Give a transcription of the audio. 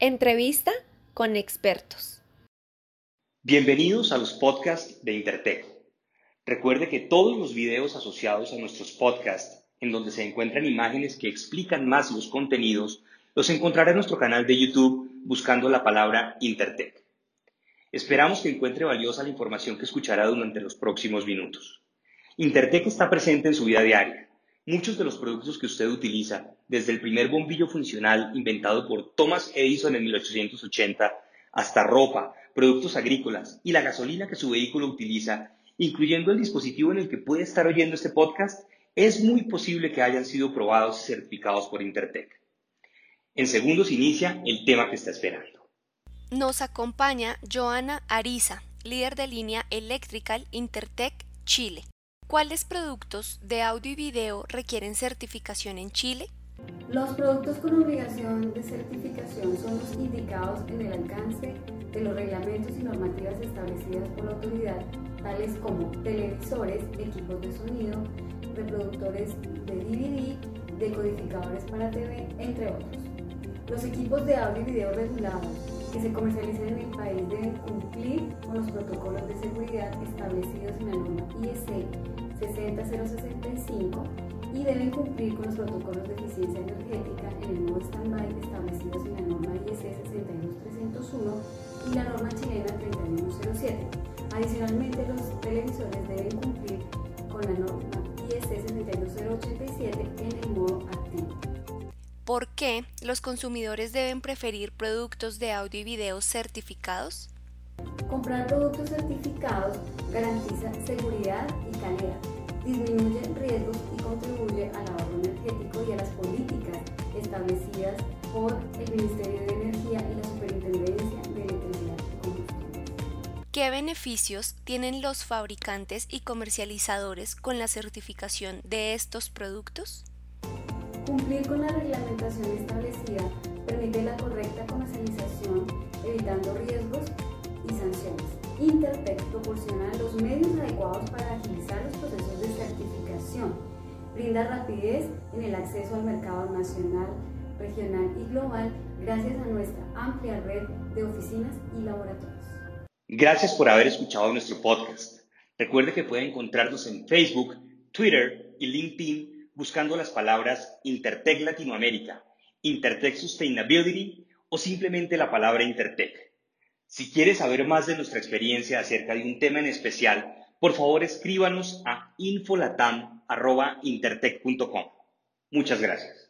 Entrevista con expertos. Bienvenidos a los podcasts de Intertech. Recuerde que todos los videos asociados a nuestros podcasts, en donde se encuentran imágenes que explican más los contenidos, los encontrará en nuestro canal de YouTube buscando la palabra Intertech. Esperamos que encuentre valiosa la información que escuchará durante los próximos minutos. Intertech está presente en su vida diaria Muchos de los productos que usted utiliza, desde el primer bombillo funcional inventado por Thomas Edison en 1880, hasta ropa, productos agrícolas y la gasolina que su vehículo utiliza, incluyendo el dispositivo en el que puede estar oyendo este podcast, es muy posible que hayan sido probados y certificados por Intertech. En segundos inicia el tema que está esperando. Nos acompaña Joana Ariza, líder de línea Electrical Intertech Chile. ¿Cuáles productos de audio y video requieren certificación en Chile? Los productos con obligación de certificación son los indicados en el alcance de los reglamentos y normativas establecidas por la autoridad, tales como televisores, equipos de sonido, reproductores de DVD, decodificadores para TV, entre otros. Los equipos de audio y video regulados que se comercialicen en el país deben cumplir con los protocolos de seguridad establecidos en la norma IEC 60065 y deben cumplir con los protocolos de eficiencia energética en el nuevo stand-by establecidos en la norma IEC 62301 y la norma chilena 3107. Adicionalmente, los televisores deben cumplir con la norma IEC 62087 en el modo activo. ¿Por qué los consumidores deben preferir productos de audio y video certificados? Comprar productos certificados garantiza seguridad y calidad, disminuye riesgos y contribuye al ahorro energético y a las políticas establecidas por el Ministerio de Energía y la Superintendencia de Electricidad y Combustible. ¿Qué beneficios tienen los fabricantes y comercializadores con la certificación de estos productos? Cumplir con la reglamentación establecida permite la correcta comercialización, evitando riesgos sanciones. Intertech proporciona los medios adecuados para agilizar los procesos de certificación, brinda rapidez en el acceso al mercado nacional, regional y global gracias a nuestra amplia red de oficinas y laboratorios. Gracias por haber escuchado nuestro podcast. Recuerde que puede encontrarnos en Facebook, Twitter y LinkedIn buscando las palabras Intertech Latinoamérica, Intertech Sustainability o simplemente la palabra Intertech. Si quieres saber más de nuestra experiencia acerca de un tema en especial, por favor escríbanos a infolatam.intertech.com. Muchas gracias.